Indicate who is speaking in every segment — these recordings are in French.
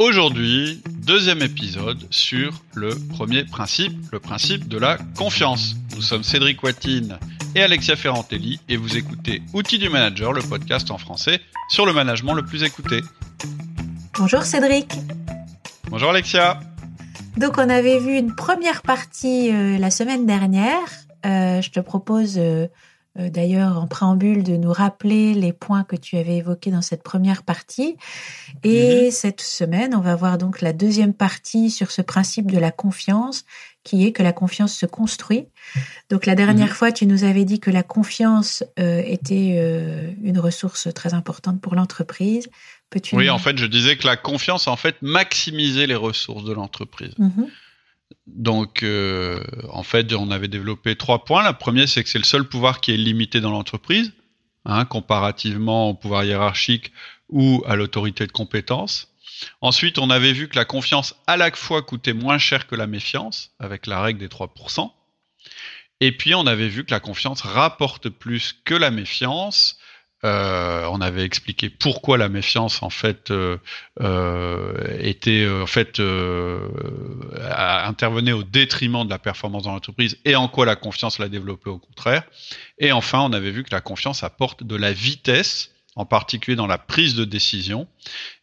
Speaker 1: Aujourd'hui, deuxième épisode sur le premier principe, le principe de la confiance. Nous sommes Cédric Watine et Alexia Ferrantelli et vous écoutez Outils du Manager, le podcast en français sur le management le plus écouté.
Speaker 2: Bonjour Cédric.
Speaker 1: Bonjour Alexia.
Speaker 2: Donc on avait vu une première partie euh, la semaine dernière. Euh, je te propose euh, d'ailleurs en préambule de nous rappeler les points que tu avais évoqués dans cette première partie. Et mhm. cette semaine, on va voir donc la deuxième partie sur ce principe de la confiance qui est que la confiance se construit. Donc la dernière mhm. fois, tu nous avais dit que la confiance euh, était euh, une ressource très importante pour l'entreprise.
Speaker 1: Peux-tu Oui, en fait, je disais que la confiance, en fait, maximisait les ressources de l'entreprise. Mhm. Donc, euh, en fait, on avait développé trois points. La première, c'est que c'est le seul pouvoir qui est limité dans l'entreprise, hein, comparativement au pouvoir hiérarchique ou à l'autorité de compétence. Ensuite, on avait vu que la confiance à la fois coûtait moins cher que la méfiance, avec la règle des 3%. Et puis, on avait vu que la confiance rapporte plus que la méfiance, euh, on avait expliqué pourquoi la méfiance en fait euh, euh, était en fait intervenait au détriment de la performance dans l'entreprise et en quoi la confiance l'a développée au contraire. Et enfin, on avait vu que la confiance apporte de la vitesse en particulier dans la prise de décision.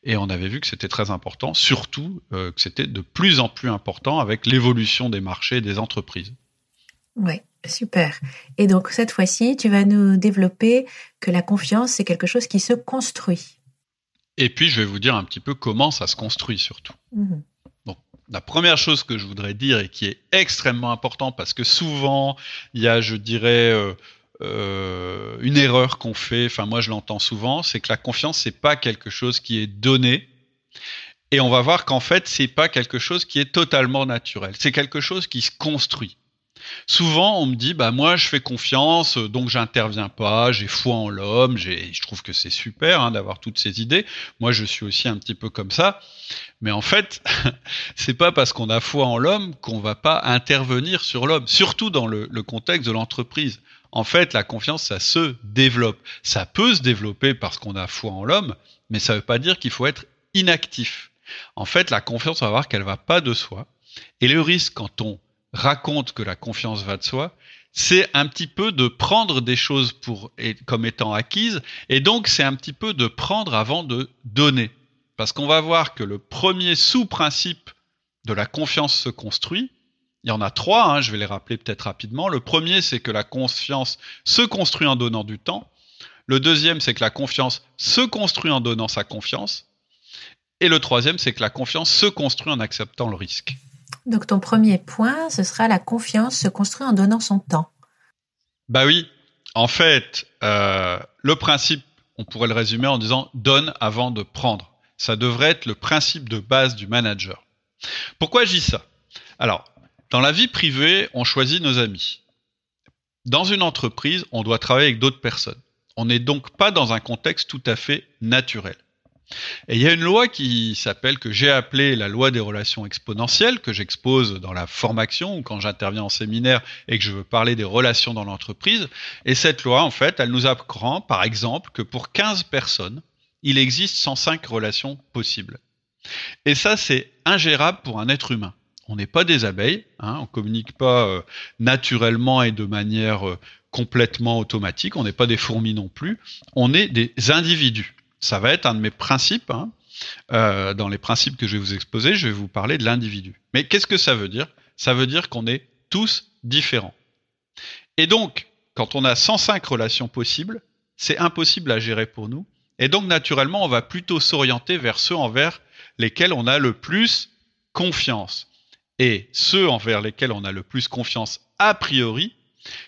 Speaker 1: Et on avait vu que c'était très important, surtout que c'était de plus en plus important avec l'évolution des marchés et des entreprises.
Speaker 2: Oui, super. Et donc cette fois-ci, tu vas nous développer que la confiance, c'est quelque chose qui se construit.
Speaker 1: Et puis je vais vous dire un petit peu comment ça se construit surtout. Mhm. Donc la première chose que je voudrais dire et qui est extrêmement important parce que souvent il y a, je dirais, euh, euh, une erreur qu'on fait. Enfin moi je l'entends souvent, c'est que la confiance c'est pas quelque chose qui est donné. Et on va voir qu'en fait, c'est pas quelque chose qui est totalement naturel. C'est quelque chose qui se construit. Souvent, on me dit, bah moi, je fais confiance, donc j'interviens pas, j'ai foi en l'homme, je trouve que c'est super hein, d'avoir toutes ces idées. Moi, je suis aussi un petit peu comme ça, mais en fait, c'est pas parce qu'on a foi en l'homme qu'on va pas intervenir sur l'homme, surtout dans le, le contexte de l'entreprise. En fait, la confiance, ça se développe. Ça peut se développer parce qu'on a foi en l'homme, mais ça veut pas dire qu'il faut être inactif. En fait, la confiance, on va voir qu'elle va pas de soi. Et le risque quand on raconte que la confiance va de soi, c'est un petit peu de prendre des choses pour, comme étant acquises, et donc c'est un petit peu de prendre avant de donner. Parce qu'on va voir que le premier sous-principe de la confiance se construit. Il y en a trois, hein, je vais les rappeler peut-être rapidement. Le premier, c'est que la confiance se construit en donnant du temps. Le deuxième, c'est que la confiance se construit en donnant sa confiance. Et le troisième, c'est que la confiance se construit en acceptant le risque.
Speaker 2: Donc ton premier point, ce sera la confiance se construit en donnant son temps.
Speaker 1: Bah oui, en fait, euh, le principe, on pourrait le résumer en disant donne avant de prendre. Ça devrait être le principe de base du manager. Pourquoi je dis ça? Alors, dans la vie privée, on choisit nos amis. Dans une entreprise, on doit travailler avec d'autres personnes. On n'est donc pas dans un contexte tout à fait naturel. Et il y a une loi qui s'appelle, que j'ai appelée la loi des relations exponentielles, que j'expose dans la formation ou quand j'interviens en séminaire et que je veux parler des relations dans l'entreprise. Et cette loi, en fait, elle nous apprend, par exemple, que pour 15 personnes, il existe 105 relations possibles. Et ça, c'est ingérable pour un être humain. On n'est pas des abeilles, hein, on communique pas euh, naturellement et de manière euh, complètement automatique, on n'est pas des fourmis non plus, on est des individus ça va être un de mes principes. Hein. Euh, dans les principes que je vais vous exposer, je vais vous parler de l'individu. Mais qu'est-ce que ça veut dire? Ça veut dire qu'on est tous différents. Et donc, quand on a 105 relations possibles, c'est impossible à gérer pour nous. Et donc, naturellement, on va plutôt s'orienter vers ceux envers lesquels on a le plus confiance. Et ceux envers lesquels on a le plus confiance a priori,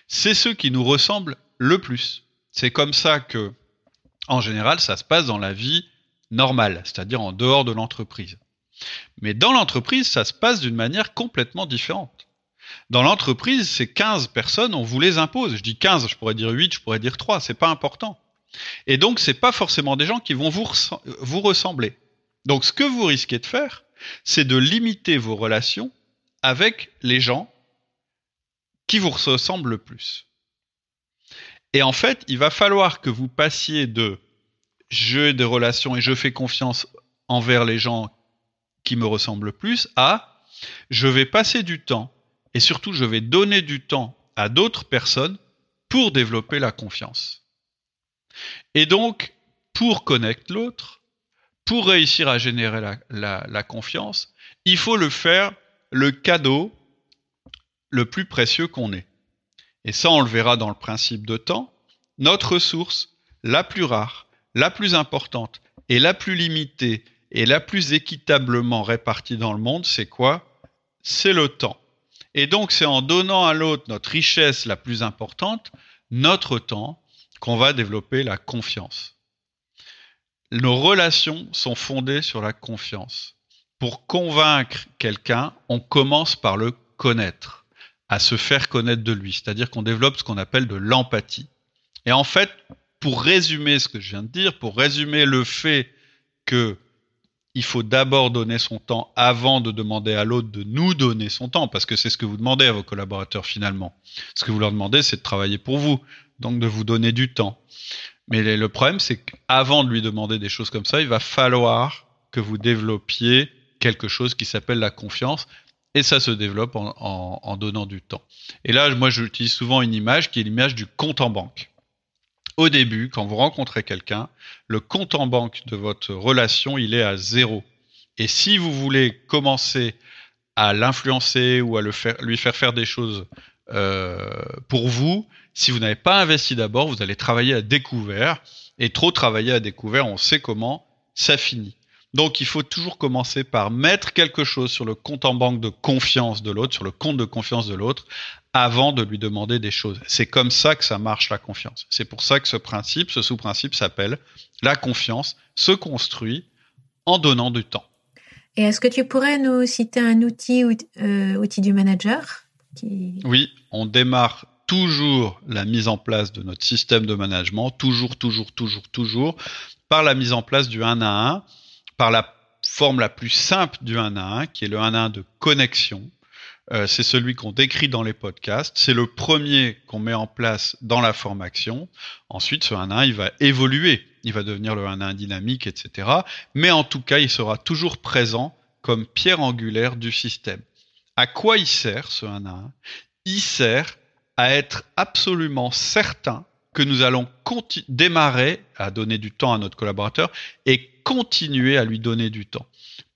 Speaker 1: c'est ceux qui nous ressemblent le plus. C'est comme ça que en général, ça se passe dans la vie normale, c'est-à-dire en dehors de l'entreprise. Mais dans l'entreprise, ça se passe d'une manière complètement différente. Dans l'entreprise, ces 15 personnes, on vous les impose. Je dis 15, je pourrais dire 8, je pourrais dire 3, c'est pas important. Et donc, c'est pas forcément des gens qui vont vous, vous ressembler. Donc, ce que vous risquez de faire, c'est de limiter vos relations avec les gens qui vous ressemblent le plus. Et en fait, il va falloir que vous passiez de j'ai des relations et je fais confiance envers les gens qui me ressemble plus à je vais passer du temps et surtout je vais donner du temps à d'autres personnes pour développer la confiance. Et donc, pour connaître l'autre, pour réussir à générer la, confiance, il faut le faire le cadeau le plus précieux qu'on ait. Et ça, on le verra dans le principe de temps. Notre ressource, la plus rare, la plus importante et la plus limitée et la plus équitablement répartie dans le monde, c'est quoi? C'est le temps. Et donc, c'est en donnant à l'autre notre richesse la plus importante, notre temps, qu'on va développer la confiance. Nos relations sont fondées sur la confiance. Pour convaincre quelqu'un, on commence par le connaître, à se faire connaître de lui, c'est-à-dire qu'on développe ce qu'on appelle de l'empathie. Et en fait, pour résumer ce que je viens de dire, pour résumer le fait que il faut d'abord donner son temps avant de demander à l'autre de nous donner son temps, parce que c'est ce que vous demandez à vos collaborateurs finalement. Ce que vous leur demandez, c'est de travailler pour vous, donc de vous donner du temps. Mais le problème, c'est qu'avant de lui demander des choses comme ça, il va falloir que vous développiez quelque chose qui s'appelle la confiance, et ça se développe en, donnant du temps. Et là, moi, j'utilise souvent une image qui est l'image du compte en banque au début, quand vous rencontrez quelqu'un, le compte en banque de votre relation, il est à zéro. Et si vous voulez commencer à l'influencer ou à le faire, lui faire faire des choses euh, pour vous, si vous n'avez pas investi d'abord, vous allez travailler à découvert. Et trop travailler à découvert, on sait comment, ça finit. Donc il faut toujours commencer par mettre quelque chose sur le compte en banque de confiance de l'autre, sur le compte de confiance de l'autre, avant de lui demander des choses. C'est comme ça que ça marche la confiance. C'est pour ça que ce principe, ce sous-principe s'appelle la confiance se construit en donnant du temps.
Speaker 2: Et est-ce que tu pourrais nous citer un outil, euh, outil du manager
Speaker 1: Oui, on démarre toujours la mise en place de notre système de management, toujours, toujours, toujours, toujours, par la mise en place du 1 à 1 par la forme la plus simple du 1 à 1, qui est le 1 à 1 de connexion. Euh, c'est celui qu'on décrit dans les podcasts. C'est le premier qu'on met en place dans la formation. Ensuite, ce 1 à 1, il va évoluer. Il va devenir le 1 à 1 dynamique, etc. Mais en tout cas, il sera toujours présent comme pierre angulaire du système. À quoi il sert ce 1 à 1 Il sert à être absolument certain que nous allons démarrer à donner du temps à notre collaborateur et continuer à lui donner du temps.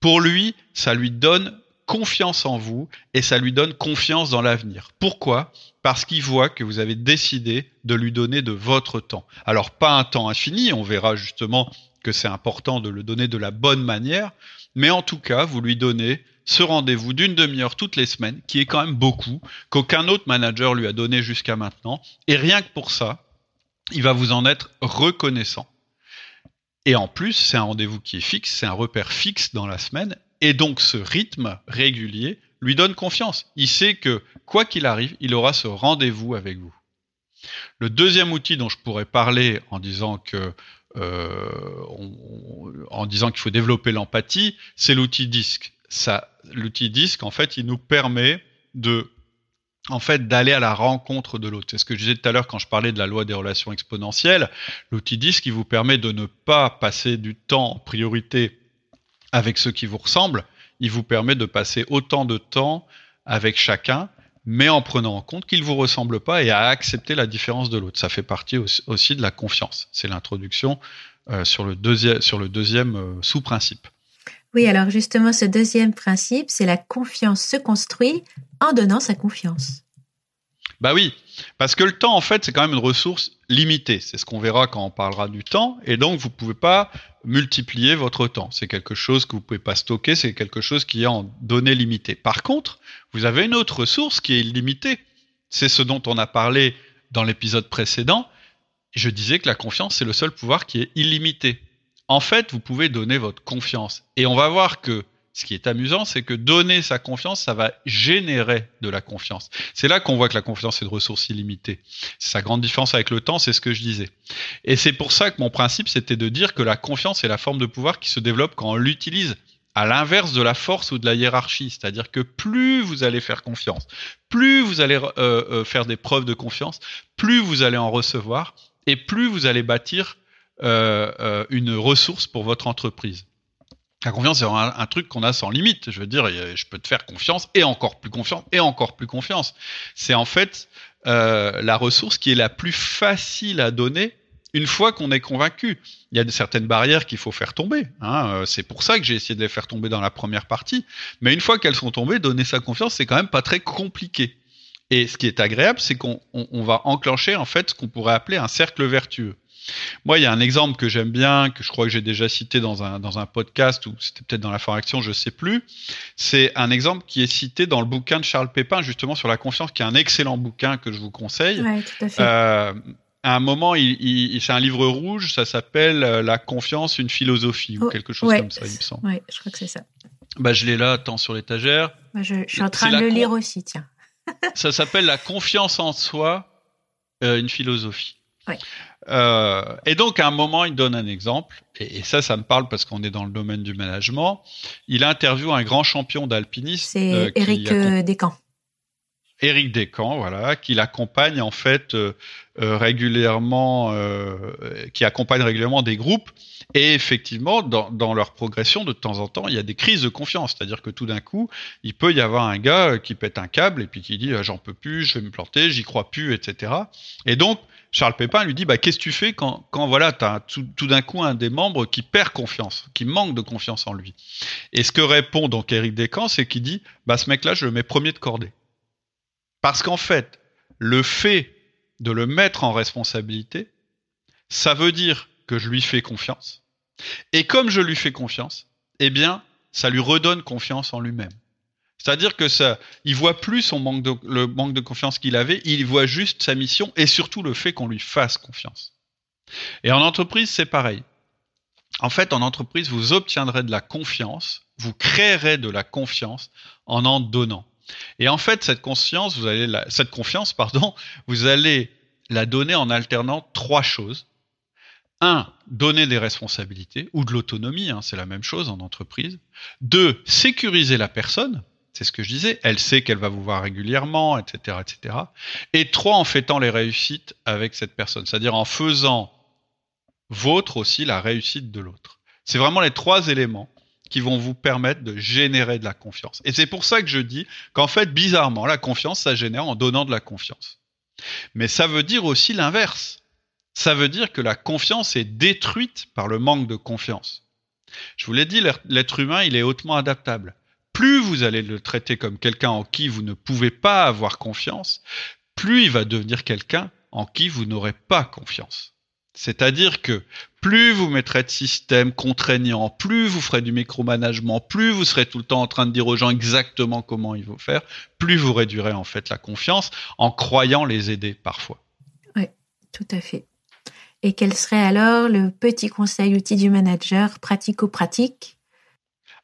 Speaker 1: Pour lui, ça lui donne confiance en vous et ça lui donne confiance dans l'avenir. Pourquoi? Parce qu'il voit que vous avez décidé de lui donner de votre temps. Alors pas un temps infini, on verra justement que c'est important de le donner de la bonne manière, mais en tout cas, vous lui donnez ce rendez-vous d'une demi-heure toutes les semaines, qui est quand même beaucoup, qu'aucun autre manager lui a donné jusqu'à maintenant, et rien que pour ça, il va vous en être reconnaissant. Et en plus, c'est un rendez-vous qui est fixe, c'est un repère fixe dans la semaine, et donc ce rythme régulier lui donne confiance. Il sait que, quoi qu'il arrive, il aura ce rendez-vous avec vous. Le deuxième outil dont je pourrais parler en disant que euh, en disant qu'il faut développer l'empathie, c'est l'outil disque. L'outil disque, en fait, il nous permet de en fait, d'aller à la rencontre de l'autre. C'est ce que je disais tout à l'heure quand je parlais de la loi des relations exponentielles. L'outil 10 qui vous permet de ne pas passer du temps en priorité avec ceux qui vous ressemblent. Il vous permet de passer autant de temps avec chacun, mais en prenant en compte qu'il ne vous ressemble pas et à accepter la différence de l'autre. Ça fait partie aussi de la confiance. C'est l'introduction euh, sur le deuxième, euh, sous-principe.
Speaker 2: Oui, alors justement, ce deuxième principe, c'est la confiance se construit en donnant sa confiance.
Speaker 1: Bah oui, parce que le temps, en fait, c'est quand même une ressource limitée. C'est ce qu'on verra quand on parlera du temps. Et donc, vous ne pouvez pas multiplier votre temps. C'est quelque chose que vous ne pouvez pas stocker. C'est quelque chose qui est en données limitées. Par contre, vous avez une autre ressource qui est illimitée. C'est ce dont on a parlé dans l'épisode précédent. Je disais que la confiance, c'est le seul pouvoir qui est illimité en fait, vous pouvez donner votre confiance. Et on va voir que ce qui est amusant, c'est que donner sa confiance, ça va générer de la confiance. C'est là qu'on voit que la confiance est de ressource illimitée. C'est sa grande différence avec le temps, c'est ce que je disais. Et c'est pour ça que mon principe, c'était de dire que la confiance est la forme de pouvoir qui se développe quand on l'utilise à l'inverse de la force ou de la hiérarchie. C'est-à-dire que plus vous allez faire confiance, plus vous allez euh, euh, faire des preuves de confiance, plus vous allez en recevoir, et plus vous allez bâtir une ressource pour votre entreprise. La confiance, c'est un, truc qu'on a sans limite. Je veux dire, je peux te faire confiance et encore plus confiance et encore plus confiance. C'est en fait euh, la ressource qui est la plus facile à donner une fois qu'on est convaincu. Il y a certaines barrières qu'il faut faire tomber. Hein. Euh, c'est pour ça que j'ai essayé de les faire tomber dans la première partie. Mais une fois qu'elles sont tombées, donner sa confiance, c'est quand même pas très compliqué. Et ce qui est agréable, c'est qu'on va enclencher en fait ce qu'on pourrait appeler un cercle vertueux. Moi, il y a un exemple que j'aime bien, que je crois que j'ai déjà cité dans un, dans un podcast, ou c'était peut-être dans la formation, je sais plus. C'est un exemple qui est cité dans le bouquin de Charles Pépin, justement, sur la confiance, qui est un excellent bouquin que je vous conseille.
Speaker 2: Ouais, tout à fait.
Speaker 1: Euh, à un moment, il, il, c'est un livre rouge, ça s'appelle euh, La confiance, une philosophie, ou oh, quelque chose comme ça, il me semble.
Speaker 2: Oui, je crois que c'est ça.
Speaker 1: Bah, je l'ai là, tant sur l'étagère.
Speaker 2: Bah, je, je, suis en train de le lire aussi, tiens.
Speaker 1: ça s'appelle La confiance en soi, euh, une philosophie.
Speaker 2: Oui.
Speaker 1: Euh, et donc, à un moment, il donne un exemple, et, ça, ça me parle parce qu'on est dans le domaine du management. Il interviewe un grand champion d'alpinisme.
Speaker 2: C'est euh, Eric euh, Descamps.
Speaker 1: Eric Descamps, voilà, qui l'accompagne en fait euh, euh régulièrement, qui accompagne régulièrement des groupes. Et effectivement, dans, dans, leur progression, de temps en temps, il y a des crises de confiance. C'est-à-dire que tout d'un coup, il peut y avoir un gars qui pète un câble et puis qui dit j'en peux plus, je vais me planter, j'y crois plus, etc. Et donc, Charles Pépin lui dit bah qu'est-ce que tu fais quand quand voilà t'as tout, tout d'un coup un des membres qui perd confiance, qui manque de confiance en lui? Et ce que répond donc Eric Descamps, c'est qu'il dit bah ce mec-là je le mets premier de cordée. Parce qu'en fait le fait de le mettre en responsabilité, ça veut dire que je lui fais confiance. Et comme je lui fais confiance, eh bien ça lui redonne confiance en lui-même. C'est-à-dire que ça, il voit plus son manque de, le manque de confiance qu'il avait, il voit juste sa mission et surtout le fait qu'on lui fasse confiance. Et en entreprise, c'est pareil. En fait, en entreprise, vous obtiendrez de la confiance, vous créerez de la confiance en en donnant. Et en fait, cette conscience, vous allez la, cette confiance, pardon, vous allez la donner en alternant trois choses. Un, donner des responsabilités ou de l'autonomie, hein, c'est la même chose en entreprise. Deux, sécuriser la personne, c'est ce que je disais. Elle sait qu'elle va vous voir régulièrement, etc., etc. Et trois, en fêtant les réussites avec cette personne. C'est-à-dire en faisant vôtre aussi la réussite de l'autre. C'est vraiment les trois éléments qui vont vous permettre de générer de la confiance. Et c'est pour ça que je dis qu'en fait, bizarrement, la confiance, ça génère en donnant de la confiance. Mais ça veut dire aussi l'inverse. Ça veut dire que la confiance est détruite par le manque de confiance. Je vous l'ai dit, l'être humain, il est hautement adaptable plus vous allez le traiter comme quelqu'un en qui vous ne pouvez pas avoir confiance, plus il va devenir quelqu'un en qui vous n'aurez pas confiance. C'est-à-dire que plus vous mettrez de systèmes contraignants, plus vous ferez du micromanagement, plus vous serez tout le temps en train de dire aux gens exactement comment il faut faire, plus vous réduirez en fait la confiance en croyant les aider parfois.
Speaker 2: Oui, tout à fait. Et quel serait alors le petit conseil outil du manager pratico-pratique?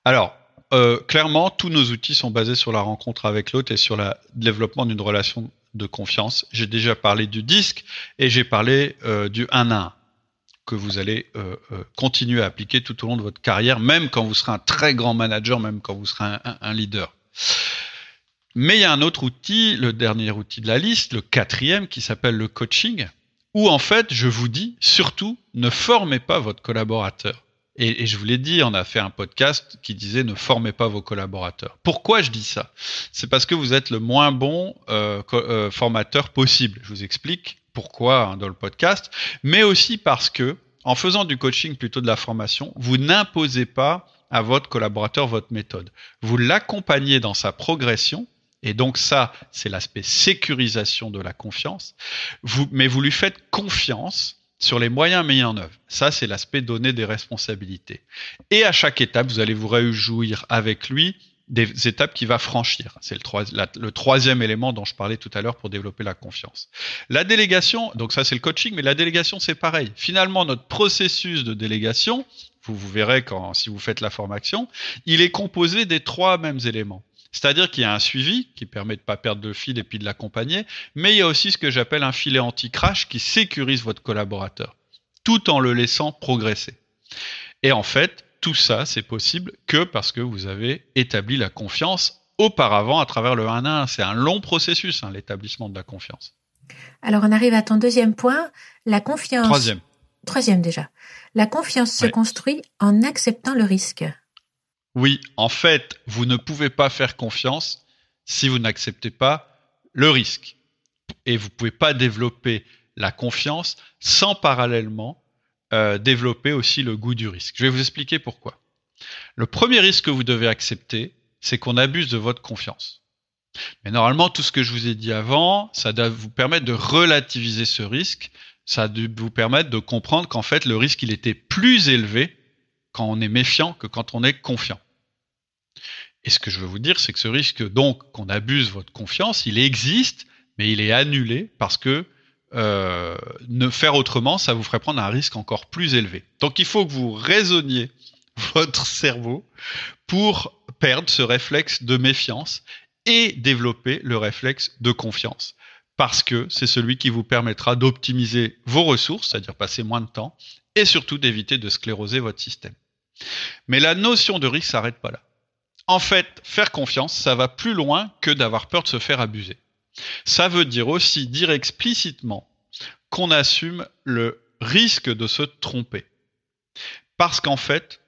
Speaker 1: Alors, euh, clairement, tous nos outils sont basés sur la rencontre avec l'autre et sur le développement d'une relation de confiance. J'ai déjà parlé du disque et j'ai parlé euh, du 1 à 1 que vous allez euh, continuer à appliquer tout au long de votre carrière, même quand vous serez un très grand manager, même quand vous serez un leader. Mais il y a un autre outil, le dernier outil de la liste, le quatrième, qui s'appelle le coaching, où en fait, je vous dis, surtout, ne formez pas votre collaborateur. Et, je vous l'ai dit, on a fait un podcast qui disait ne formez pas vos collaborateurs. Pourquoi je dis ça? C'est parce que vous êtes le moins bon euh, euh, formateur possible. Je vous explique pourquoi hein, dans le podcast, mais aussi parce que en faisant du coaching plutôt de la formation, vous n'imposez pas à votre collaborateur votre méthode. Vous l'accompagnez dans sa progression et donc ça, c'est l'aspect sécurisation de la confiance. Vous, mais vous lui faites confiance sur les moyens mis en œuvre. Ça, c'est l'aspect donné des responsabilités. Et à chaque étape, vous allez vous réjouir avec lui des étapes qu'il va franchir. C'est le, troisième élément dont je parlais tout à l'heure pour développer la confiance. La délégation, donc ça c'est le coaching, mais la délégation c'est pareil. Finalement, notre processus de délégation, vous, vous verrez quand, si vous faites la formation, il est composé des trois mêmes éléments. C'est-à-dire qu'il y a un suivi qui permet de ne pas perdre de fil et puis de l'accompagner, mais il y a aussi ce que j'appelle un filet anti-crash qui sécurise votre collaborateur, tout en le laissant progresser. Et en fait, tout ça, c'est possible que parce que vous avez établi la confiance auparavant à travers le 1 à 1. C'est un long processus, hein, l'établissement de la confiance.
Speaker 2: Alors, on arrive à ton deuxième point, la confiance.
Speaker 1: Troisième.
Speaker 2: Troisième déjà. La confiance se construit en acceptant le risque.
Speaker 1: Oui, en fait, vous ne pouvez pas faire confiance si vous n'acceptez pas le risque. Et vous ne pouvez pas développer la confiance sans parallèlement euh, développer aussi le goût du risque. Je vais vous expliquer pourquoi. Le premier risque que vous devez accepter, c'est qu'on abuse de votre confiance. Mais normalement, tout ce que je vous ai dit avant, ça doit vous permettre de relativiser ce risque, ça doit vous permettre de comprendre qu'en fait, le risque, il était plus élevé quand on est méfiant que quand on est confiant. Et ce que je veux vous dire, c'est que ce risque, donc, qu'on abuse votre confiance, il existe, mais il est annulé parce que euh, ne faire autrement, ça vous ferait prendre un risque encore plus élevé. Donc il faut que vous raisonniez votre cerveau pour perdre ce réflexe de méfiance et développer le réflexe de confiance. Parce que c'est celui qui vous permettra d'optimiser vos ressources, c'est-à-dire passer moins de temps, et surtout d'éviter de scléroser votre système. Mais la notion de risque s'arrête pas là. En fait, faire confiance, ça va plus loin que d'avoir peur de se faire abuser. Ça veut dire aussi dire explicitement qu'on assume le risque de se tromper. Parce qu'en fait,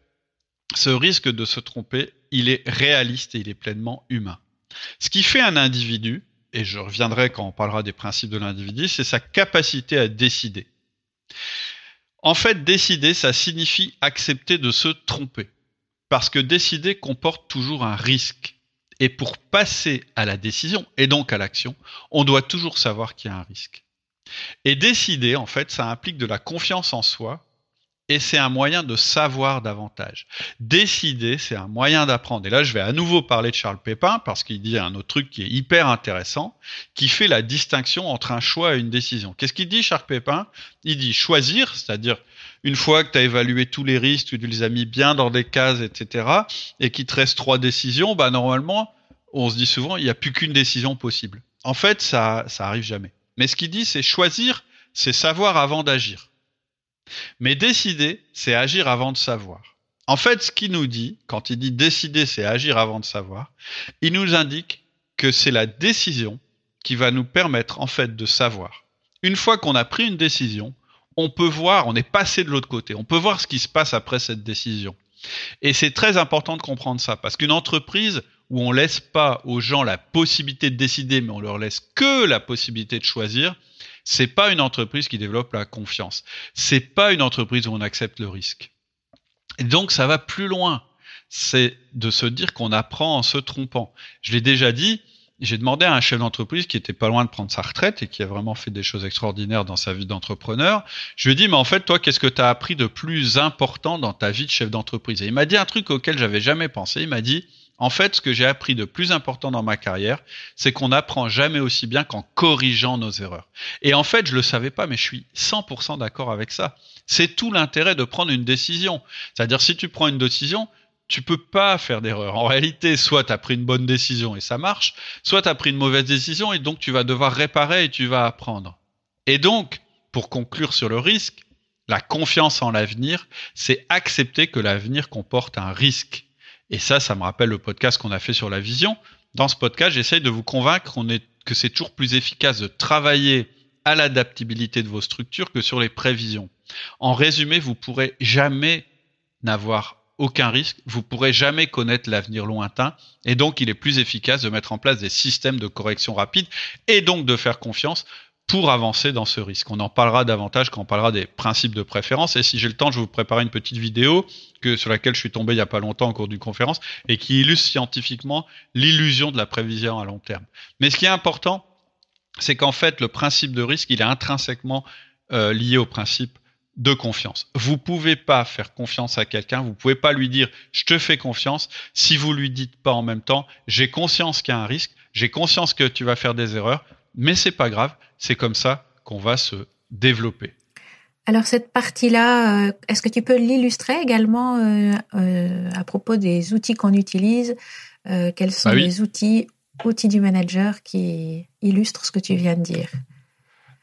Speaker 1: ce risque de se tromper, il est réaliste et il est pleinement humain. Ce qui fait un individu, et je reviendrai quand on parlera des principes de l'individu, c'est sa capacité à décider. En fait, décider, ça signifie accepter de se tromper. Parce que décider comporte toujours un risque. Et pour passer à la décision, et donc à l'action, on doit toujours savoir qu'il y a un risque. Et décider, en fait, ça implique de la confiance en soi et c'est un moyen de savoir davantage. Décider, c'est un moyen d'apprendre. Et là, je vais à nouveau parler de Charles Pépin parce qu'il dit un autre truc qui est hyper intéressant, qui fait la distinction entre un choix et une décision. Qu'est-ce qu'il dit, Charles Pépin? Il dit choisir, c'est-à-dire une fois que tu as évalué tous les risques, tu les as mis bien dans des cases, etc., et qu'il te reste trois décisions, bah normalement, on se dit souvent, il n'y a plus qu'une décision possible. En fait, ça, ça arrive jamais. Mais ce qu'il dit, c'est choisir, c'est savoir avant d'agir. Mais décider, c'est agir avant de savoir. En fait, ce qu'il nous dit, quand il dit décider, c'est agir avant de savoir, il nous indique que c'est la décision qui va nous permettre en fait de savoir. Une fois qu'on a pris une décision, on peut voir, on est passé de l'autre côté, on peut voir ce qui se passe après cette décision. Et c'est très important de comprendre ça, parce qu'une entreprise où on laisse pas aux gens la possibilité de décider, mais on leur laisse que la possibilité de choisir, c'est pas une entreprise qui développe la confiance. C'est pas une entreprise où on accepte le risque. Et donc ça va plus loin. C'est de se dire qu'on apprend en se trompant. Je l'ai déjà dit, j'ai demandé à un chef d'entreprise qui était pas loin de prendre sa retraite et qui a vraiment fait des choses extraordinaires dans sa vie d'entrepreneur. Je lui ai dit, mais en fait, toi, qu'est-ce que tu as appris de plus important dans ta vie de chef d'entreprise? Et il m'a dit un truc auquel j'avais jamais pensé. Il m'a dit, en fait, ce que j'ai appris de plus important dans ma carrière, c'est qu'on n'apprend jamais aussi bien qu'en corrigeant nos erreurs. Et en fait, je le savais pas, mais je suis 100% d'accord avec ça. C'est tout l'intérêt de prendre une décision. C'est-à-dire, si tu prends une décision, tu peux pas faire d'erreur. En réalité, soit tu as pris une bonne décision et ça marche, soit tu as pris une mauvaise décision et donc tu vas devoir réparer et tu vas apprendre. Et donc, pour conclure sur le risque, la confiance en l'avenir, c'est accepter que l'avenir comporte un risque. Et ça, ça me rappelle le podcast qu'on a fait sur la vision. Dans ce podcast, j'essaye de vous convaincre que c'est toujours plus efficace de travailler à l'adaptabilité de vos structures que sur les prévisions. En résumé, vous pourrez jamais n'avoir aucun risque, vous pourrez jamais connaître l'avenir lointain, et donc il est plus efficace de mettre en place des systèmes de correction rapide et donc de faire confiance pour avancer dans ce risque. On en parlera davantage quand on parlera des principes de préférence. Et si j'ai le temps, je vais vous préparer une petite vidéo que, sur laquelle je suis tombé il n'y a pas longtemps au cours d'une conférence et qui illustre scientifiquement l'illusion de la prévision à long terme. Mais ce qui est important, c'est qu'en fait, le principe de risque, il est intrinsèquement euh, lié au principe de confiance. Vous pouvez pas faire confiance à quelqu'un, vous pouvez pas lui dire je te fais confiance si vous lui dites pas en même temps j'ai conscience qu'il y a un risque, j'ai conscience que tu vas faire des erreurs, mais c'est pas grave, c'est comme ça qu'on va se développer.
Speaker 2: Alors cette partie-là, euh, est-ce que tu peux l'illustrer également euh, euh, à propos des outils qu'on utilise Quels sont bah les outils, outils du manager qui illustrent ce que tu viens de dire?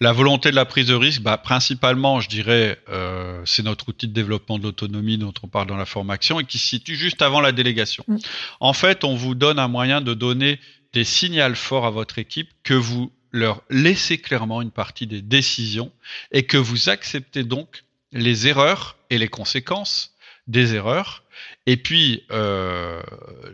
Speaker 1: La volonté de la prise de risque, bah, principalement, je dirais, c'est notre outil de développement de l'autonomie dont on parle dans la formation et qui se situe juste avant la délégation. Mm. En fait, on vous donne un moyen de donner des signaux forts à votre équipe que vous leur laissez clairement une partie des décisions et que vous acceptez donc les erreurs et les conséquences des erreurs Et puis, euh,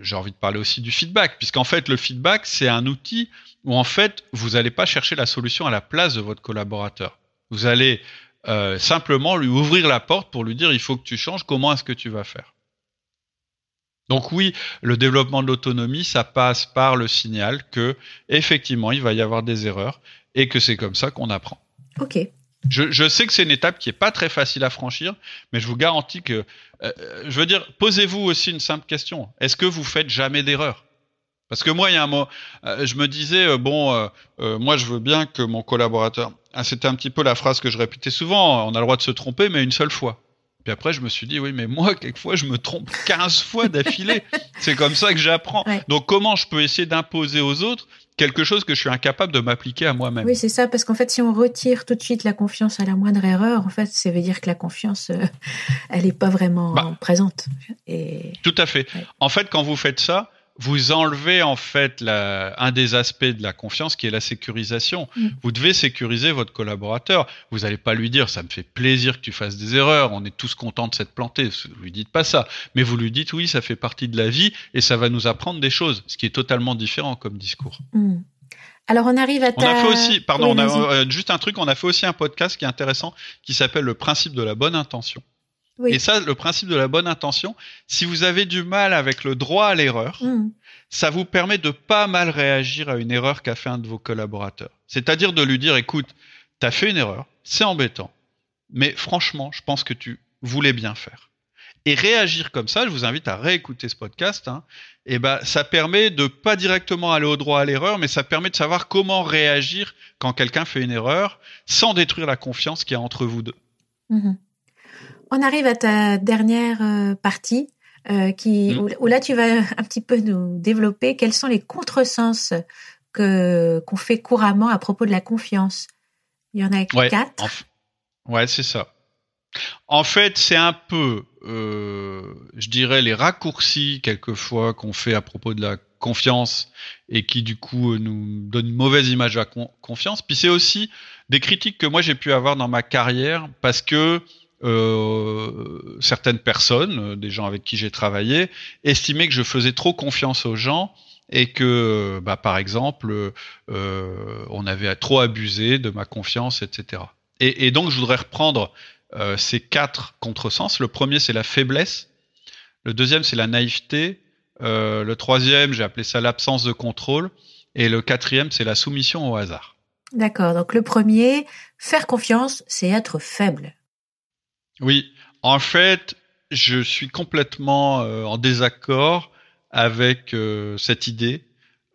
Speaker 1: j'ai envie de parler aussi du feedback, puisqu'en fait, le feedback, c'est un outil où en fait, vous n'allez pas chercher la solution à la place de votre collaborateur. Vous allez euh, simplement lui ouvrir la porte pour lui dire il faut que tu changes, comment est-ce que tu vas faire? Donc oui, le développement de l'autonomie, ça passe par le signal que effectivement il va y avoir des erreurs et que c'est comme ça qu'on apprend.
Speaker 2: Ok.
Speaker 1: Je, je, sais que c'est une étape qui est pas très facile à franchir, mais je vous garantis que, euh, je veux dire, posez-vous aussi une simple question. Est-ce que vous faites jamais d'erreur Parce que moi, il y a un mot, euh, je me disais, euh, bon, moi, je veux bien que mon collaborateur, ah, c'était un petit peu la phrase que je répétais souvent, on a le droit de se tromper, mais une seule fois. Puis après, je me suis dit, oui, mais moi, quelquefois, je me trompe 15 fois d'affilée. c'est comme ça que j'apprends. Donc, comment je peux essayer d'imposer aux autres quelque chose que je suis incapable de m'appliquer à moi-même?
Speaker 2: Oui, c'est ça, parce qu'en fait, si on retire tout de suite la confiance à la moindre erreur, en fait, ça veut dire que la confiance, euh, elle n'est pas vraiment bah. présente.
Speaker 1: Et... Tout à fait. En fait, quand vous faites ça, vous enlevez en fait la, un des aspects de la confiance qui est la sécurisation. Mm. Vous devez sécuriser votre collaborateur. Vous n'allez pas lui dire ça me fait plaisir que tu fasses des erreurs, on est tous contents de s'être planté. Vous lui dites pas ça, mais vous lui dites oui, ça fait partie de la vie et ça va nous apprendre des choses, ce qui est totalement différent comme discours.
Speaker 2: Mm. Alors on arrive à ta...
Speaker 1: On a fait aussi, pardon, on a, euh, juste un truc, on a fait aussi un podcast qui est intéressant qui s'appelle le principe de la bonne intention. Et ça, le principe de la bonne intention, si vous avez du mal avec le droit à l'erreur, hmm. ça vous permet de pas mal réagir à une erreur qu'a fait un de vos collaborateurs. C'est-à-dire de lui dire, écoute, tu as fait une erreur, c'est embêtant, mais franchement, je pense que tu voulais bien faire. Et réagir comme ça, je vous invite à réécouter ce podcast. Hein, et ben, ça permet de pas directement aller au droit à l'erreur, mais ça permet de savoir comment réagir quand quelqu'un fait une erreur, sans détruire la confiance qu'il y a entre vous deux.
Speaker 2: Hmm. On arrive à ta dernière euh, partie, euh, qui, mm. où, là tu vas un petit peu nous développer quels sont les contresens que qu'on fait couramment à propos de la confiance? Il y en a quatre.
Speaker 1: Ouais, c'est ça. En fait, c'est un peu, euh, je dirais, les raccourcis quelquefois qu'on fait à propos de la confiance et qui du coup nous donnent une mauvaise image de la confiance. Puis c'est aussi des critiques que moi j'ai pu avoir dans ma carrière parce que euh, certaines personnes, euh, des gens avec qui j'ai travaillé, estimaient que je faisais trop confiance aux gens et que, bah, par exemple, euh, on avait trop abusé de ma confiance, etc. Et, donc, je voudrais reprendre ces quatre contresens. Le premier, c'est la faiblesse. Le deuxième, c'est la naïveté. le troisième, j'ai appelé ça l'absence de contrôle. Et le quatrième, c'est la soumission au hasard.
Speaker 2: D'accord. Donc le premier, faire confiance, c'est être faible.
Speaker 1: Oui, en fait, je suis complètement euh, en désaccord avec euh, cette idée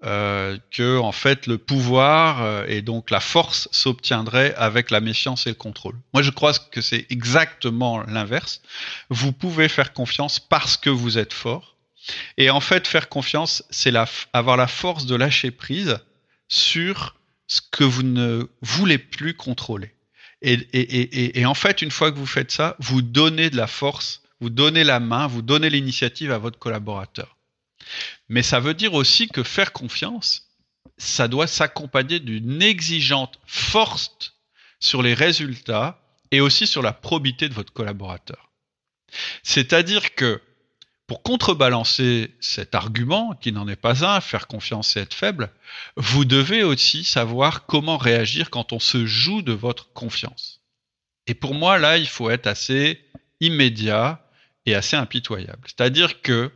Speaker 1: euh, que en fait le pouvoir euh, et donc la force s'obtiendrait avec la méfiance et le contrôle. Moi, je crois que c'est exactement l'inverse. Vous pouvez faire confiance parce que vous êtes fort. Et en fait, faire confiance, c'est avoir la force de lâcher prise sur ce que vous ne voulez plus contrôler. Et, et, et, et, en fait, une fois que vous faites ça, vous donnez de la force, vous donnez la main, vous donnez l'initiative à votre collaborateur. Mais ça veut dire aussi que faire confiance, ça doit s'accompagner d'une exigeante force sur les résultats et aussi sur la probité de votre collaborateur. C'est-à-dire que pour contrebalancer cet argument, qui n'en est pas un, faire confiance et être faible, vous devez aussi savoir comment réagir quand on se joue de votre confiance. Et pour moi, là, il faut être assez immédiat et assez impitoyable. C'est-à-dire que,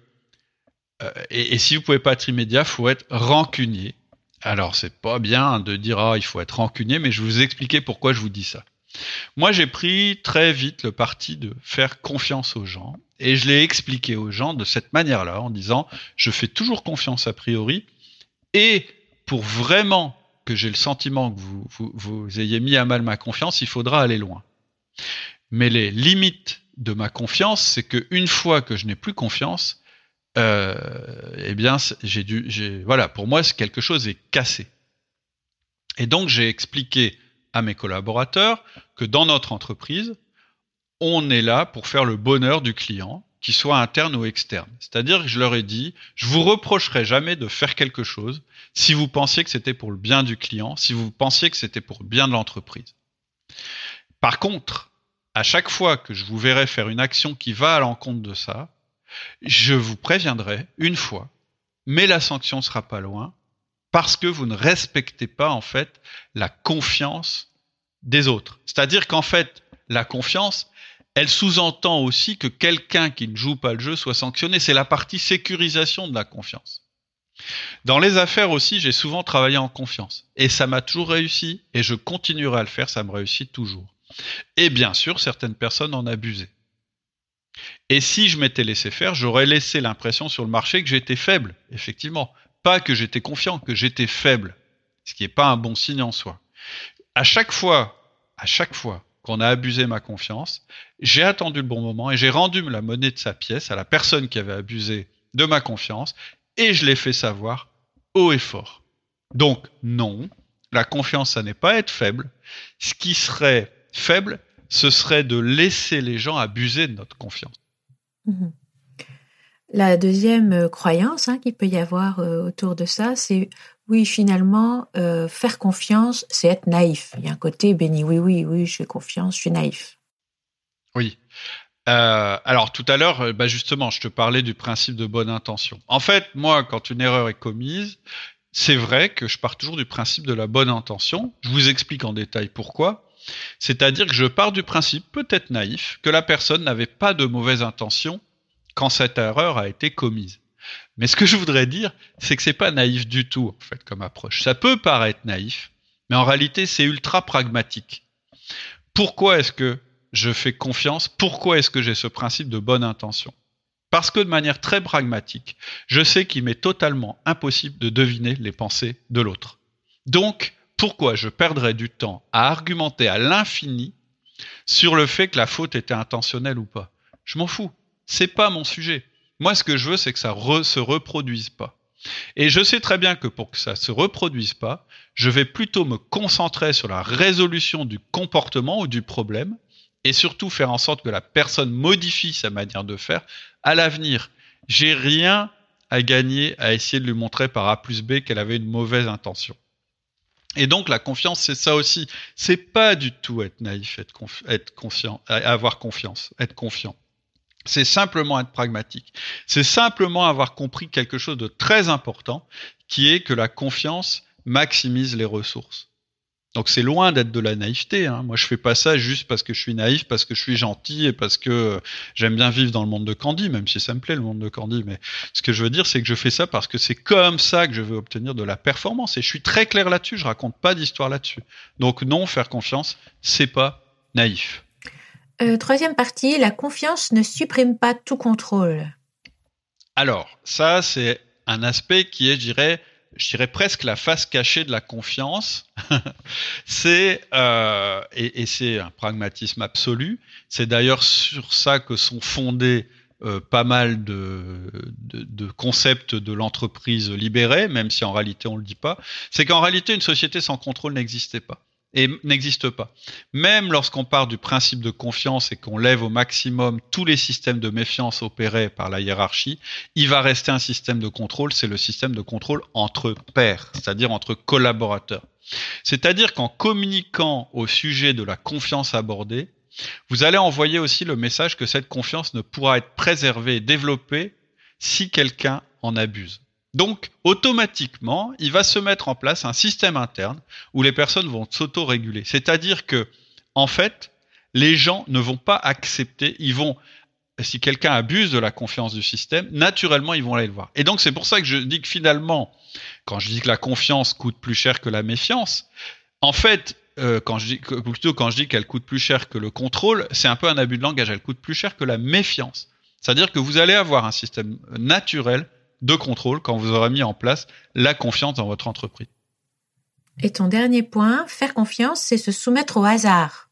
Speaker 1: euh, et, si vous pouvez pas être immédiat, il faut être rancunier. Alors, c'est pas bien de dire, ah, il faut être rancunier, mais je vais vous expliquer pourquoi je vous dis ça. Moi, j'ai pris très vite le parti de faire confiance aux gens et je l'ai expliqué aux gens de cette manière-là en disant je fais toujours confiance a priori et pour vraiment que j'ai le sentiment que vous, vous, ayez mis à mal ma confiance, il faudra aller loin. Mais les limites de ma confiance, c'est que une fois que je n'ai plus confiance, euh, eh bien, j'ai dû, voilà, pour moi, quelque chose est cassé. Et donc, j'ai expliqué à mes collaborateurs que dans notre entreprise, on est là pour faire le bonheur du client, qu'il soit interne ou externe. C'est-à-dire que je leur ai dit, je vous reprocherai jamais de faire quelque chose si vous pensiez que c'était pour le bien du client, si vous pensiez que c'était pour le bien de l'entreprise. Par contre, à chaque fois que je vous verrai faire une action qui va à l'encontre de ça, Je vous préviendrai une fois, mais la sanction sera pas loin parce que vous ne respectez pas en fait la confiance des autres. C'est-à-dire qu'en fait, la confiance, elle sous-entend aussi que quelqu'un qui ne joue pas le jeu soit sanctionné. C'est la partie sécurisation de la confiance. Dans les affaires aussi, j'ai souvent travaillé en confiance. Et ça m'a toujours réussi, et je continuerai à le faire, ça me réussit toujours. Et bien sûr, certaines personnes en abusaient. Et si je m'étais laissé faire, j'aurais laissé l'impression sur le marché que j'étais faible, effectivement. Pas que j'étais confiant, que j'étais faible. Ce qui n'est pas un bon signe en soi. À chaque fois, à chaque fois qu'on a abusé ma confiance, j'ai attendu le bon moment et j'ai rendu la monnaie de sa pièce à la personne qui avait abusé de ma confiance et je l'ai fait savoir haut et fort. Donc non, la confiance, ça n'est pas être faible. Ce qui serait faible, ce serait de laisser les gens abuser de notre confiance.
Speaker 2: Mhm. La deuxième euh, croyance hein, qu'il peut y avoir euh, autour de ça, c'est oui, finalement, euh, faire confiance, c'est être naïf. Il y a un côté béni, oui, oui, oui, je fais confiance, je suis naïf.
Speaker 1: Oui. Alors tout à l'heure, bah justement, je te parlais du principe de bonne intention. En fait, moi, quand une erreur est commise, c'est vrai que je pars toujours du principe de la bonne intention. Je vous explique en détail pourquoi. C'est-à-dire que je pars du principe, peut-être naïf, que la personne n'avait pas de mauvaise intention quand cette erreur a été commise. Mais ce que je voudrais dire, c'est que c'est pas naïf du tout, en fait, comme approche. Ça peut paraître naïf, mais en réalité, c'est ultra pragmatique. Pourquoi est-ce que je fais confiance? Pourquoi est-ce que j'ai ce principe de bonne intention? Parce que de manière très pragmatique, je sais qu'il m'est totalement impossible de deviner les pensées de l'autre. Donc, pourquoi je perdrais du temps à argumenter à l'infini sur le fait que la faute était intentionnelle ou pas? Je m'en fous. C'est pas mon sujet. Moi, ce que je veux, c'est que ça ne se reproduise pas. Et je sais très bien que pour que ça se reproduise pas, je vais plutôt me concentrer sur la résolution du comportement ou du problème et surtout faire en sorte que la personne modifie sa manière de faire à l'avenir. J'ai rien à gagner à essayer de lui montrer par A plus B qu'elle avait une mauvaise intention. Et donc la confiance, c'est ça aussi. C'est pas du tout être naïf, être, être confiant, avoir confiance, être confiant. C'est simplement être pragmatique. C'est simplement avoir compris quelque chose de très important, qui est que la confiance maximise les ressources. Donc c'est loin d'être de la naïveté. Hein. Moi, je fais pas ça juste parce que je suis naïf, parce que je suis gentil et parce que j'aime bien vivre dans le monde de Candy, même si ça me plaît le monde de Candy. Mais ce que je veux dire, c'est que je fais ça parce que c'est comme ça que je veux obtenir de la performance. Et je suis très clair là-dessus. Je raconte pas d'histoire là-dessus. Donc non, faire confiance, c'est pas naïf.
Speaker 2: Euh, troisième partie, la confiance ne supprime pas tout contrôle.
Speaker 1: Alors, ça, c'est un aspect qui est, je dirais, je presque la face cachée de la confiance. c'est euh, et, c'est un pragmatisme absolu. C'est d'ailleurs sur ça que sont fondés euh, pas mal de, de, concepts de l'entreprise libérée, même si en réalité on le dit pas. C'est qu'en réalité une société sans contrôle n'existait pas et n'existe pas. Même lorsqu'on part du principe de confiance et qu'on lève au maximum tous les systèmes de méfiance opérés par la hiérarchie, il va rester un système de contrôle, c'est le système de contrôle entre pairs, c'est-à-dire entre collaborateurs. C'est-à-dire qu'en communiquant au sujet de la confiance abordée, vous allez envoyer aussi le message que cette confiance ne pourra être préservée et développée si quelqu'un en abuse. Donc, automatiquement, il va se mettre en place un système interne où les personnes vont s'auto-réguler. C'est-à-dire que, en fait, les gens ne vont pas accepter, ils vont, si quelqu'un abuse de la confiance du système, naturellement, ils vont aller le voir. Et donc, c'est pour ça que je dis que finalement, quand je dis que la confiance coûte plus cher que la méfiance, en fait, euh, quand je dis, plutôt quand je dis qu'elle coûte plus cher que le contrôle, c'est un peu un abus de langage. Elle coûte plus cher que la méfiance. C'est-à-dire que vous allez avoir un système naturel de contrôle quand vous aurez mis en place la confiance dans votre entreprise.
Speaker 2: Et ton dernier point, faire confiance, c'est se soumettre au hasard.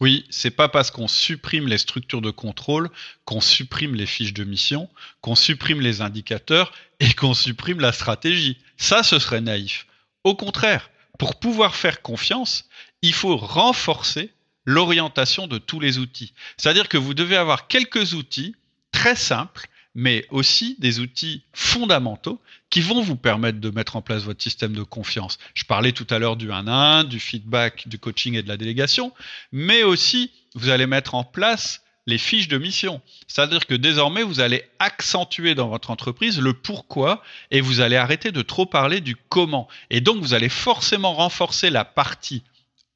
Speaker 1: Oui, c'est pas parce qu'on supprime les structures de contrôle qu'on supprime les fiches de mission, qu'on supprime les indicateurs et qu'on supprime la stratégie. Ça, ce serait naïf. Au contraire, pour pouvoir faire confiance, il faut renforcer l'orientation de tous les outils. C'est-à-dire que vous devez avoir quelques outils très simples mais aussi des outils fondamentaux qui vont vous permettre de mettre en place votre système de confiance. Je parlais tout à l'heure du 1 1, du feedback, du coaching et de la délégation, mais aussi vous allez mettre en place les fiches de mission. C'est-à-dire que désormais, vous allez accentuer dans votre entreprise le pourquoi et vous allez arrêter de trop parler du comment. Et donc, vous allez forcément renforcer la partie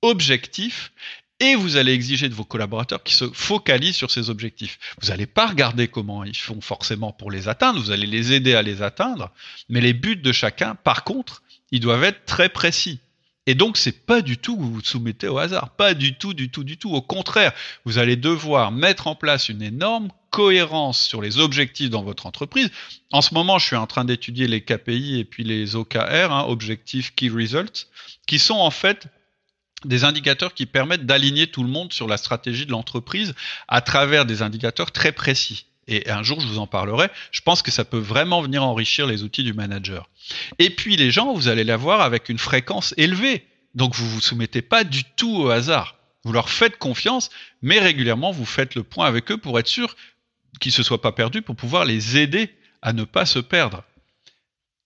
Speaker 1: objectif et vous allez exiger de vos collaborateurs qu'ils se focalisent sur ces objectifs. Vous n'allez pas regarder comment ils font forcément pour les atteindre, vous allez les aider à les atteindre, mais les buts de chacun, par contre, ils doivent être très précis. Et donc, c'est pas du tout vous vous soumettez au hasard. Pas du tout, du tout, du tout. Au contraire, vous allez devoir mettre en place une énorme cohérence sur les objectifs dans votre entreprise. En ce moment, je suis en train d'étudier les KPI et puis les OKR, hein, Objective Key Results, qui sont en fait des indicateurs qui permettent d'aligner tout le monde sur la stratégie de l'entreprise à travers des indicateurs très précis. Et un jour, je vous en parlerai. Je pense que ça peut vraiment venir enrichir les outils du manager. Et puis, les gens, vous allez l'avoir avec une fréquence élevée. Donc, vous vous soumettez pas du tout au hasard. Vous leur faites confiance, mais régulièrement, vous faites le point avec eux pour être sûr qu'ils se soient pas perdus, pour pouvoir les aider à ne pas se perdre.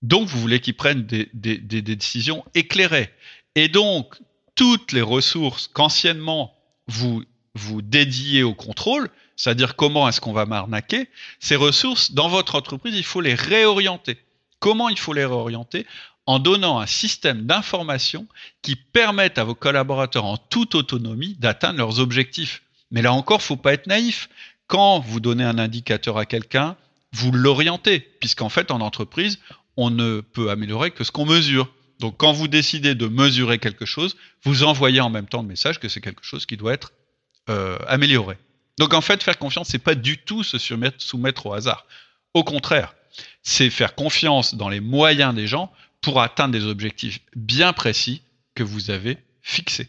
Speaker 1: Donc, vous voulez qu'ils prennent des, des, des, décisions éclairées. Et donc, toutes les ressources qu'anciennement vous vous dédiez au contrôle, c'est-à-dire comment est-ce qu'on va m'arnaquer, ces ressources, dans votre entreprise, il faut les réorienter. Comment il faut les réorienter? En donnant un système d'information qui permette à vos collaborateurs en toute autonomie d'atteindre leurs objectifs. Mais là encore, faut pas être naïf. Quand vous donnez un indicateur à quelqu'un, vous l'orientez, puisqu'en fait, en entreprise, on ne peut améliorer que ce qu'on mesure. Donc, quand vous décidez de mesurer quelque chose, vous envoyez en même temps le message que c'est quelque chose qui doit être euh, amélioré. Donc, en fait, faire confiance, c'est pas du tout se soumettre, soumettre au hasard. Au contraire, c'est faire confiance dans les moyens des gens pour atteindre des objectifs bien précis que vous avez fixés.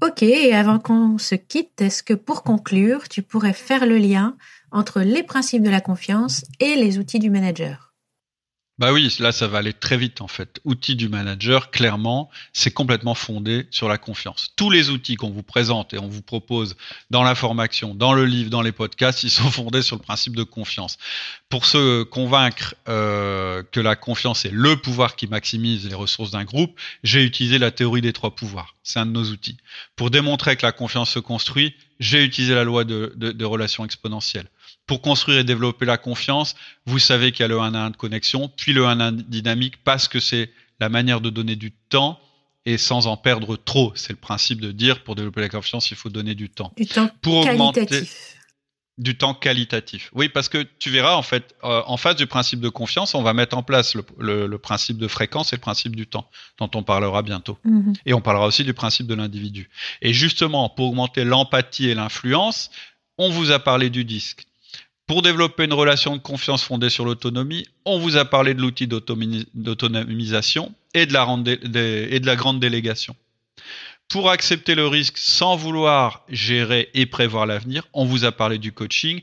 Speaker 2: Ok, et avant qu'on se quitte, est-ce que pour conclure, tu pourrais faire le lien entre les principes de la confiance et les outils du manager?
Speaker 1: Bah oui, là ça va aller très vite en fait. Outils du manager, clairement, c'est complètement fondé sur la confiance. Tous les outils qu'on vous présente et on vous propose dans la formation, dans le livre, dans les podcasts, ils sont fondés sur le principe de confiance. Pour se convaincre euh, que la confiance est le pouvoir qui maximise les ressources d'un groupe, j'ai utilisé la théorie des trois pouvoirs. C'est un de nos outils. Pour démontrer que la confiance se construit, j'ai utilisé la loi de, de, de relations exponentielles pour construire et développer la confiance, vous savez qu'il y a le 1 à 1 de connexion, puis le 1 à 1 dynamique parce que c'est la manière de donner du temps et sans en perdre trop. C'est le principe de dire pour développer la confiance, il faut donner du temps.
Speaker 2: Du temps
Speaker 1: pour
Speaker 2: qualitatif.
Speaker 1: augmenter du temps qualitatif. Oui, parce que tu verras en fait, euh, en face du principe de confiance, on va mettre en place le, le, le, principe de fréquence et le principe du temps, dont on parlera bientôt.
Speaker 2: -hmm.
Speaker 1: Et on parlera aussi du principe de l'individu. Et justement, pour augmenter l'empathie et l'influence, on vous a parlé du disque. Pour développer une relation de confiance fondée sur l'autonomie, on vous a parlé de l'outil d'autonomisation et, de la grande délégation. Pour accepter le risque sans vouloir gérer et prévoir l'avenir, on vous a parlé du coaching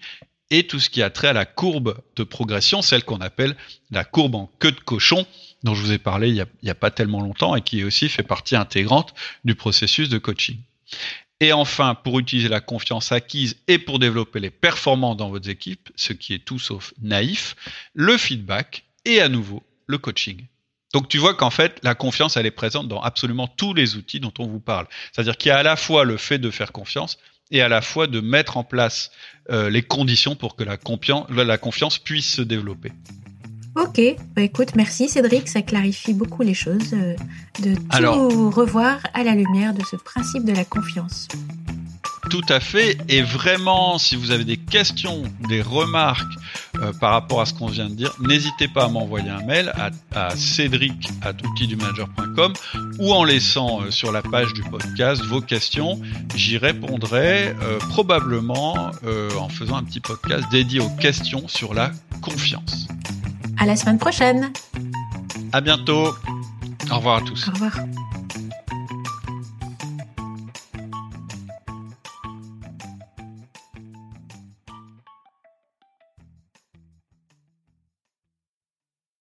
Speaker 1: et tout ce qui a trait à la courbe de progression, celle qu'on appelle la courbe en queue de cochon, dont je vous ai parlé il n'y a, pas tellement longtemps et qui aussi fait partie intégrante du processus de coaching. Et enfin, pour utiliser la confiance acquise et pour développer les performances dans votre équipe, ce qui est tout sauf naïf, le feedback et à nouveau le coaching. Donc tu vois qu'en fait, la confiance, elle est présente dans absolument tous les outils dont on vous parle. C'est-à-dire qu'il y a à la fois le fait de faire confiance et à la fois de mettre en place euh, les conditions pour que la, la confiance puisse se développer.
Speaker 2: Ok, bah écoute, merci Cédric, ça clarifie beaucoup les choses, euh, de tout Alors, revoir à la lumière de ce principe de la confiance.
Speaker 1: Tout à fait, et vraiment, si vous avez des questions, des remarques euh, par rapport à ce qu'on vient de dire, n'hésitez pas à m'envoyer un mail à, à cédric ou en laissant euh, sur la page du podcast vos questions. J'y répondrai probablement en faisant un petit podcast dédié aux questions sur la confiance.
Speaker 2: À la semaine prochaine.
Speaker 1: À bientôt. Au revoir à tous.
Speaker 2: Au revoir.